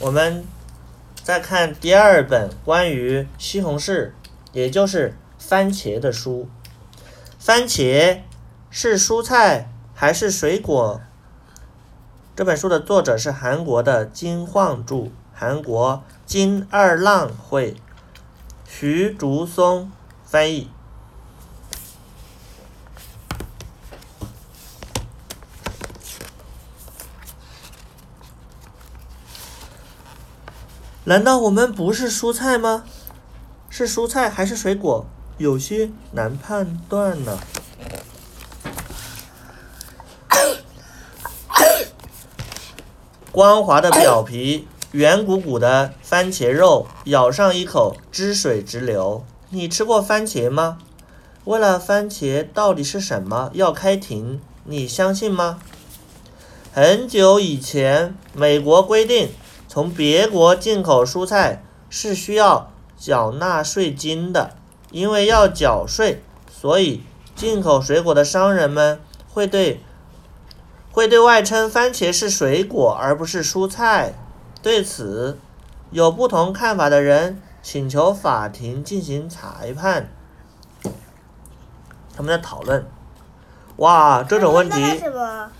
我们再看第二本关于西红柿，也就是番茄的书。番茄是蔬菜还是水果？这本书的作者是韩国的金晃柱，韩国金二浪绘，徐竹松翻译。难道我们不是蔬菜吗？是蔬菜还是水果？有些难判断呢。光滑的表皮，圆鼓鼓的番茄肉，咬上一口，汁水直流。你吃过番茄吗？为了番茄到底是什么要开庭，你相信吗？很久以前，美国规定。从别国进口蔬菜是需要缴纳税金的，因为要缴税，所以进口水果的商人们会对会对外称番茄是水果而不是蔬菜。对此，有不同看法的人请求法庭进行裁判。他们在讨论，哇，这种问题，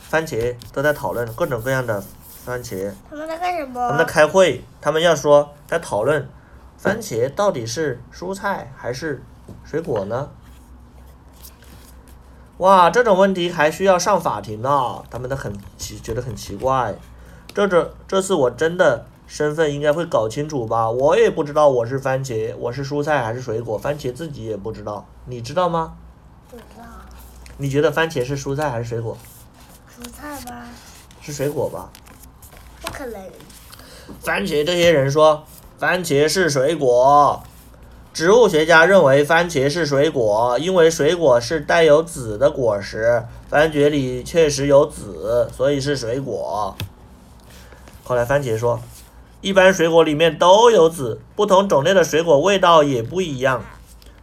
番茄都在讨论各种各样的。番茄，他们在干什么？他们在开会，他们要说在讨论，番茄到底是蔬菜还是水果呢？哇，这种问题还需要上法庭呢？他们都很奇，觉得很奇怪。这这这次我真的身份应该会搞清楚吧？我也不知道我是番茄，我是蔬菜还是水果？番茄自己也不知道，你知道吗？不知道。你觉得番茄是蔬菜还是水果？蔬菜吧。是水果吧？可能。番茄这些人说，番茄是水果。植物学家认为番茄是水果，因为水果是带有籽。的果实，番茄里确实有籽，所以是水果。后来番茄说，一般水果里面都有籽，不同种类的水果味道也不一样。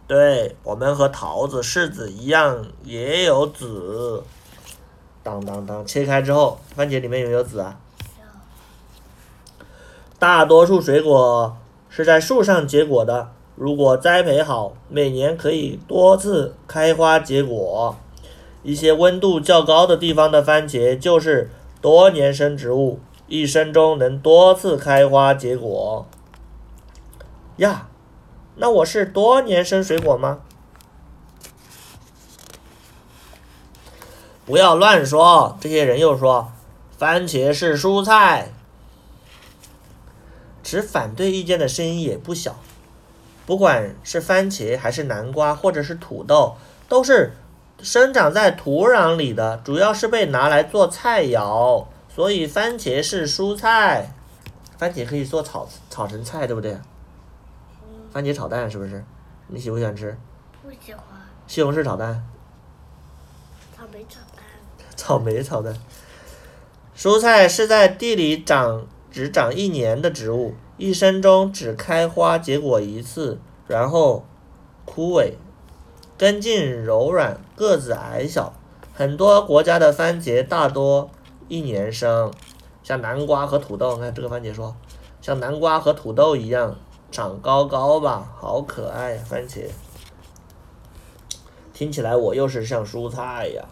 对我们和桃子、柿子一样也有籽。当当当，切开之后，番茄里面有没有籽。啊？大多数水果是在树上结果的，如果栽培好，每年可以多次开花结果。一些温度较高的地方的番茄就是多年生植物，一生中能多次开花结果。呀，那我是多年生水果吗？不要乱说！这些人又说，番茄是蔬菜。持反对意见的声音也不小，不管是番茄还是南瓜或者是土豆，都是生长在土壤里的，主要是被拿来做菜肴，所以番茄是蔬菜。番茄可以做炒炒成菜，对不对？番茄炒蛋是不是？你喜不喜欢吃？不喜欢。西红柿炒蛋。草莓炒蛋。草莓炒蛋。蔬菜是在地里长。只长一年的植物，一生中只开花结果一次，然后枯萎。根茎柔软，个子矮小。很多国家的番茄大多一年生，像南瓜和土豆。看这个番茄说，像南瓜和土豆一样长高高吧，好可爱呀！番茄，听起来我又是像蔬菜呀。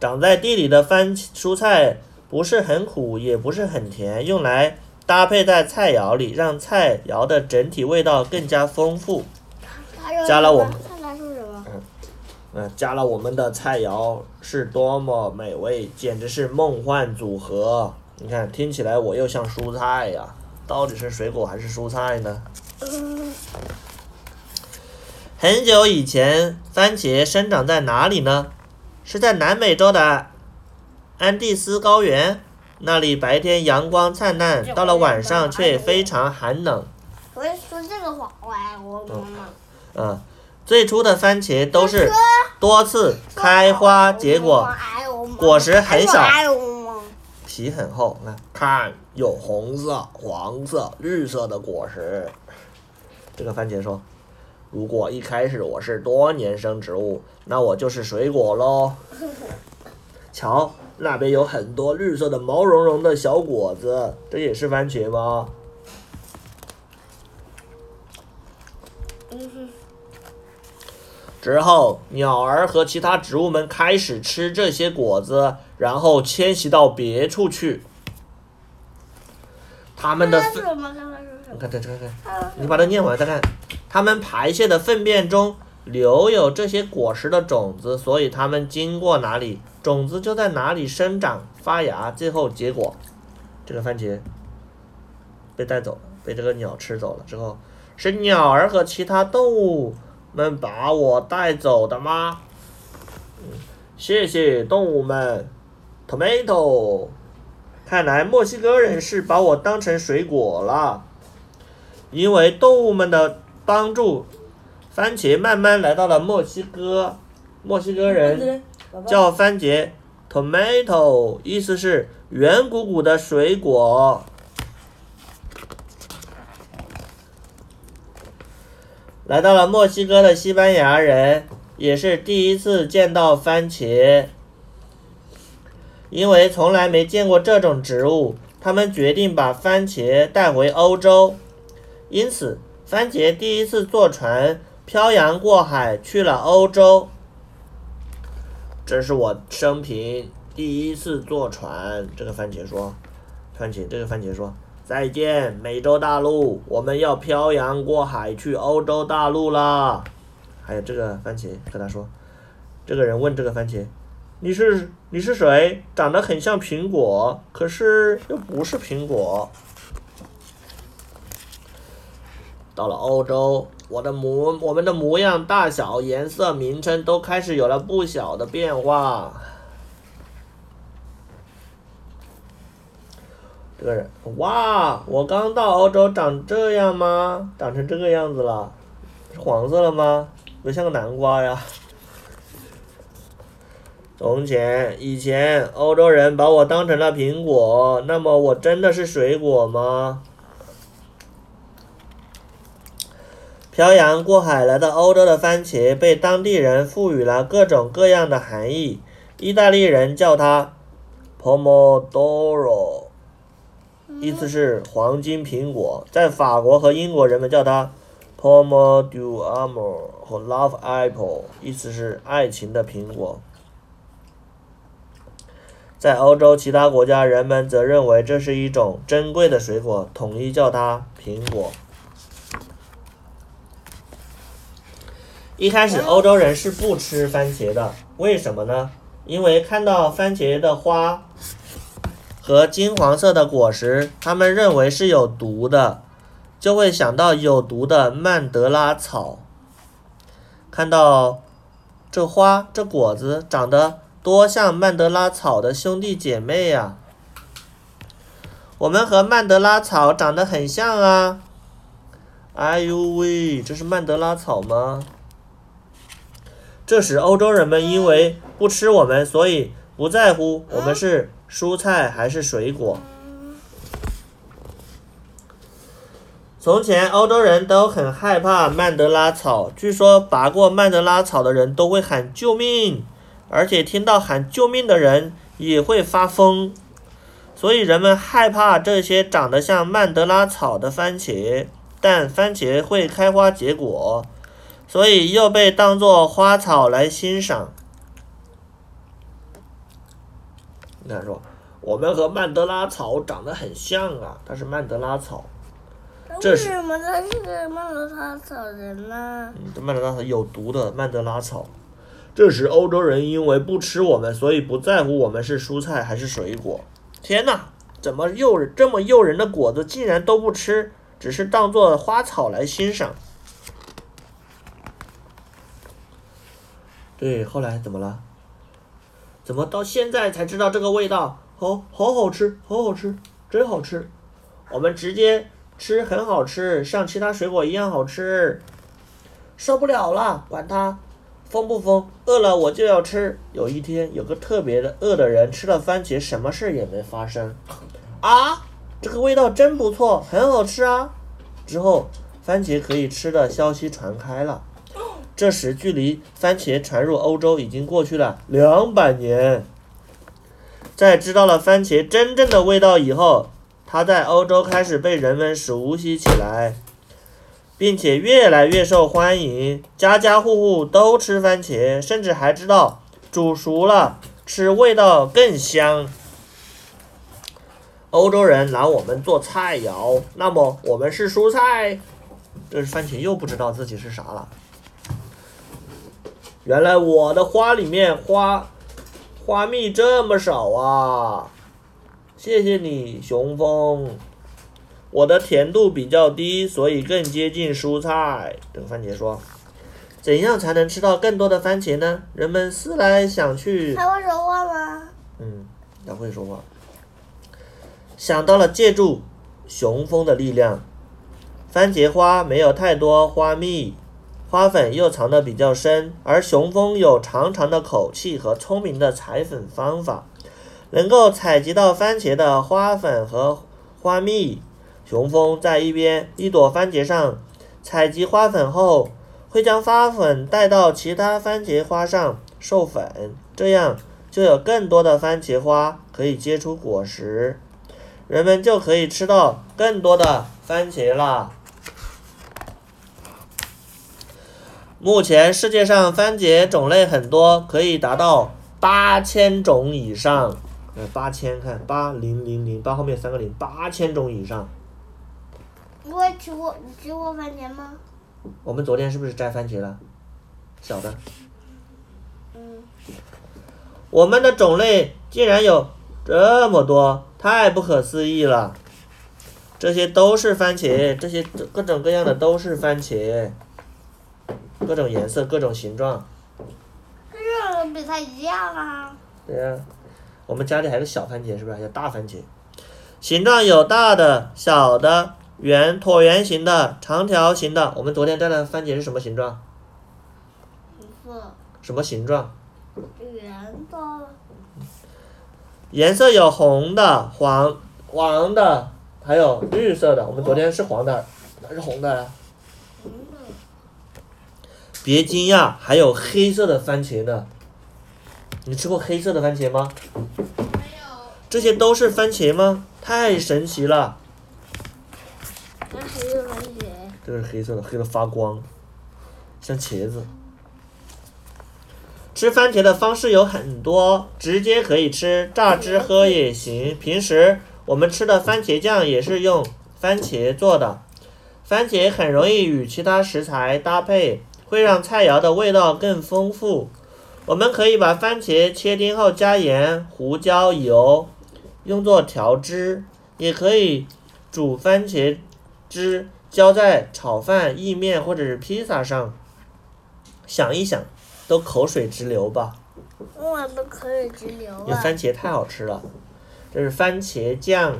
长在地里的番茄蔬菜。不是很苦，也不是很甜，用来搭配在菜肴里，让菜肴的整体味道更加丰富。加了我们，嗯，嗯，加了我们的菜肴是多么美味，简直是梦幻组合。你看，听起来我又像蔬菜呀，到底是水果还是蔬菜呢？很久以前，番茄生长在哪里呢？是在南美洲的。安第斯高原，那里白天阳光灿烂，到了晚上却非常寒冷。我说这个话，我爱我妈妈。嗯，最初的番茄都是多次开花结果，果实很小，皮很厚。来，看有红色、黄色、绿色的果实。这个番茄说：“如果一开始我是多年生植物，那我就是水果喽。”瞧，那边有很多绿色的毛茸茸的小果子，这也是番茄吗？之后，鸟儿和其他植物们开始吃这些果子，然后迁徙到别处去。它们的你把它念完再看。它们排泄的粪便中留有这些果实的种子，所以它们经过哪里，种子就在哪里生长发芽，最后结果。这个番茄被带走了，被这个鸟吃走了之后，是鸟儿和其他动物们把我带走的吗？嗯，谢谢动物们，tomato。看来墨西哥人是把我当成水果了。因为动物们的帮助，番茄慢慢来到了墨西哥。墨西哥人叫番茄 tomato，意思是圆鼓鼓的水果。来到了墨西哥的西班牙人也是第一次见到番茄，因为从来没见过这种植物，他们决定把番茄带回欧洲。因此，番茄第一次坐船漂洋过海去了欧洲。这是我生平第一次坐船。这个番茄说：“番茄，这个番茄说再见，美洲大陆，我们要漂洋过海去欧洲大陆啦。”还有这个番茄和他说：“这个人问这个番茄：‘你是你是谁？长得很像苹果，可是又不是苹果。’”到了欧洲，我的模我们的模样、大小、颜色、名称都开始有了不小的变化。这个人，哇！我刚到欧洲，长这样吗？长成这个样子了，是黄色了吗？不像个南瓜呀。从前，以前欧洲人把我当成了苹果，那么我真的是水果吗？漂洋过海来到欧洲的番茄被当地人赋予了各种各样的含义。意大利人叫它 pomodoro，意思是黄金苹果。在法国和英国，人们叫它 pomodoro 和 love apple，意思是爱情的苹果。在欧洲其他国家，人们则认为这是一种珍贵的水果，统一叫它苹果。一开始，欧洲人是不吃番茄的，为什么呢？因为看到番茄的花和金黄色的果实，他们认为是有毒的，就会想到有毒的曼德拉草。看到这花、这果子长得多像曼德拉草的兄弟姐妹呀！我们和曼德拉草长得很像啊！哎呦喂，这是曼德拉草吗？这时，欧洲人们因为不吃我们，所以不在乎我们是蔬菜还是水果。从前，欧洲人都很害怕曼德拉草，据说拔过曼德拉草的人都会喊救命，而且听到喊救命的人也会发疯。所以，人们害怕这些长得像曼德拉草的番茄，但番茄会开花结果。所以又被当作花草来欣赏。你看，说我们和曼德拉草长得很像啊，它是曼德拉草。这是为什么他是个曼德拉草人呢？嗯，曼德拉草有毒的曼德拉草。这时，欧洲人因为不吃我们，所以不在乎我们是蔬菜还是水果。天哪，怎么诱人这么诱人的果子竟然都不吃，只是当做花草来欣赏？对，后来怎么了？怎么到现在才知道这个味道？好，好好吃，好好吃，真好吃。我们直接吃很好吃，像其他水果一样好吃。受不了了，管它疯不疯，饿了我就要吃。有一天，有个特别的饿的人吃了番茄，什么事也没发生。啊，这个味道真不错，很好吃啊！之后，番茄可以吃的消息传开了。这时，距离番茄传入欧洲已经过去了两百年。在知道了番茄真正的味道以后，它在欧洲开始被人们熟悉起来，并且越来越受欢迎。家家户户都吃番茄，甚至还知道煮熟了吃味道更香。欧洲人拿我们做菜肴，那么我们是蔬菜。这是番茄又不知道自己是啥了。原来我的花里面花花蜜这么少啊！谢谢你，雄蜂。我的甜度比较低，所以更接近蔬菜。等番茄说：“怎样才能吃到更多的番茄呢？”人们思来想去。他会说话吗？嗯，他会说话。想到了借助雄蜂的力量，番茄花没有太多花蜜，花粉又藏得比较深，而雄蜂有长长的口气和聪明的采粉方法，能够采集到番茄的花粉和花蜜。雄蜂在一边一朵番茄上采集花粉后，会将花粉带到其他番茄花上授粉，这样就有更多的番茄花可以结出果实。人们就可以吃到更多的番茄啦。目前世界上番茄种类很多，可以达到八千种以上。呃，八千，看八零零零八后面三个零，八千种以上。你会吃过你吃过番茄吗？我们昨天是不是摘番茄了？小的。嗯。我们的种类竟然有这么多！太不可思议了！这些都是番茄，这些各种各样的都是番茄，各种颜色，各种形状。这个比它一样啊。对呀，我们家里还有小番茄，是不是？还有大番茄，形状有大的、小的、圆、椭圆形的、长条形的。我们昨天摘的番茄是什么形状？红色。什么形状？圆的。颜色有红的、黄黄的，还有绿色的。我们昨天是黄的，哪是红的？红的。别惊讶，还有黑色的番茄呢。你吃过黑色的番茄吗？没有。这些都是番茄吗？太神奇了。这黑色番茄。这个是黑色的，黑的发光，像茄子。吃番茄的方式有很多，直接可以吃，榨汁喝也行。平时我们吃的番茄酱也是用番茄做的。番茄很容易与其他食材搭配，会让菜肴的味道更丰富。我们可以把番茄切丁后加盐、胡椒、油，用作调汁；也可以煮番茄汁，浇在炒饭、意面或者是披萨上。想一想。都口水直流吧！我都口水直流因为番茄太好吃了，这是番茄酱，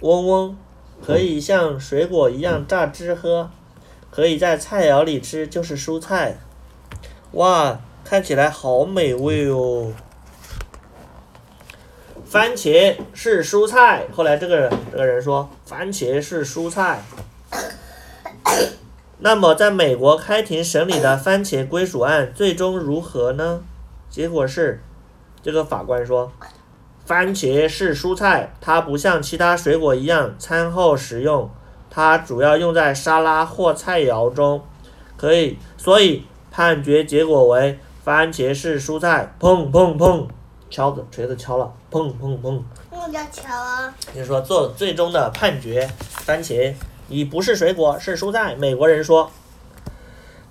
嗡嗡，可以像水果一样榨汁喝，可以在菜肴里吃，就是蔬菜。哇，看起来好美味哦！番茄是蔬菜。后来这个这个人说，番茄是蔬菜。那么，在美国开庭审理的番茄归属案最终如何呢？结果是，这个法官说，番茄是蔬菜，它不像其他水果一样餐后食用，它主要用在沙拉或菜肴中，可以，所以判决结果为番茄是蔬菜。砰砰砰，敲子锤子敲了，砰砰砰。我叫敲啊。就是说，做最终的判决，番茄。已不是水果，是蔬菜。美国人说：“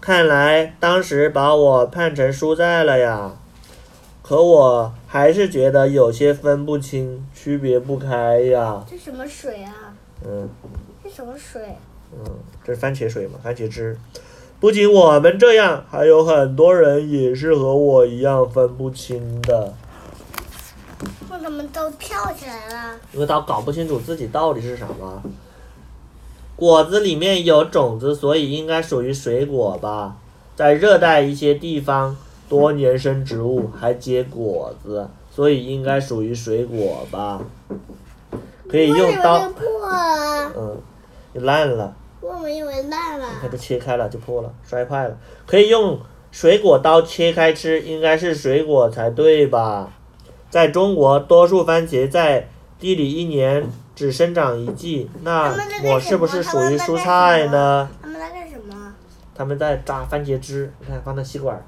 看来当时把我判成蔬菜了呀，可我还是觉得有些分不清，区别不开呀。”这什么水啊？嗯。这什么水？嗯，这是番茄水嘛？番茄汁。不仅我们这样，还有很多人也是和我一样分不清的。为什么都跳起来了？因为他搞不清楚自己到底是什么。果子里面有种子，所以应该属于水果吧。在热带一些地方，多年生植物还结果子，所以应该属于水果吧。可以用刀。嗯，烂了。我们以为烂了。它都切开了就破了，摔坏了。可以用水果刀切开吃，应该是水果才对吧？在中国，多数番茄在地里一年只生长一季，那他们在干么是不是属于蔬菜呢？他们在干什么？他们在榨番茄汁，你看放在吸管。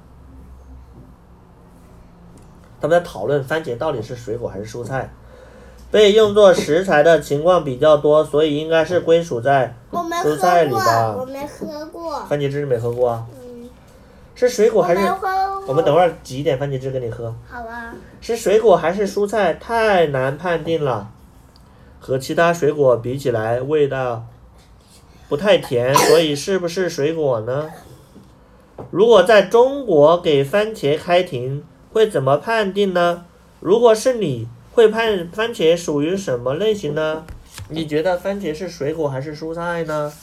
他们在讨论番茄到底是水果还是蔬菜。被用作食材的情况比较多，所以应该是归属在蔬菜，里吧我没喝过。番茄汁，你没喝过啊？嗯，是水果还是。我们等会儿挤一点番茄汁给你喝。好啊。是水果还是蔬菜太难判定了，和其他水果比起来，味道不太甜，所以是不是水果呢？如果在中国给番茄开庭，会怎么判定呢？如果是你，会判番茄属于什么类型呢？你觉得番茄是水果还是蔬菜呢？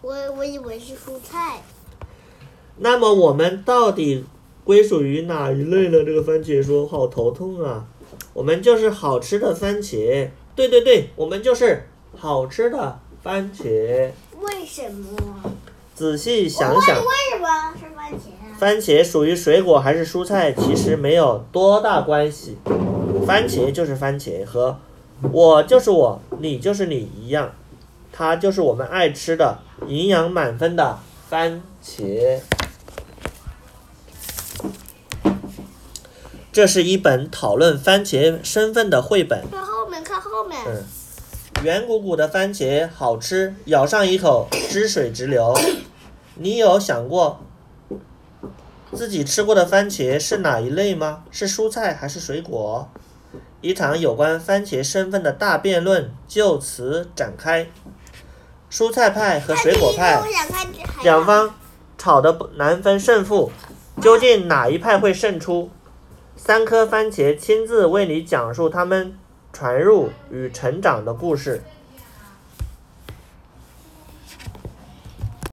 我我以为是蔬菜。那么我们到底归属于哪一类呢？这个番茄说好头痛啊！我们就是好吃的番茄，对对对，我们就是好吃的番茄。为什么？仔细想想为什么是番茄啊？番茄属于水果还是蔬菜，其实没有多大关系。番茄就是番茄，和我就是我，你就是你一样，它就是我们爱吃的、营养满分的番茄。这是一本讨论番茄身份的绘本。看后面，看后面。嗯圆鼓鼓的番茄好吃，咬上一口汁水直流。你有想过自己吃过的番茄是哪一类吗？是蔬菜还是水果？一场有关番茄身份的大辩论就此展开。蔬菜派和水果派两方吵得不难分胜负，究竟哪一派会胜出？三颗番茄亲自为你讲述他们传入与成长的故事。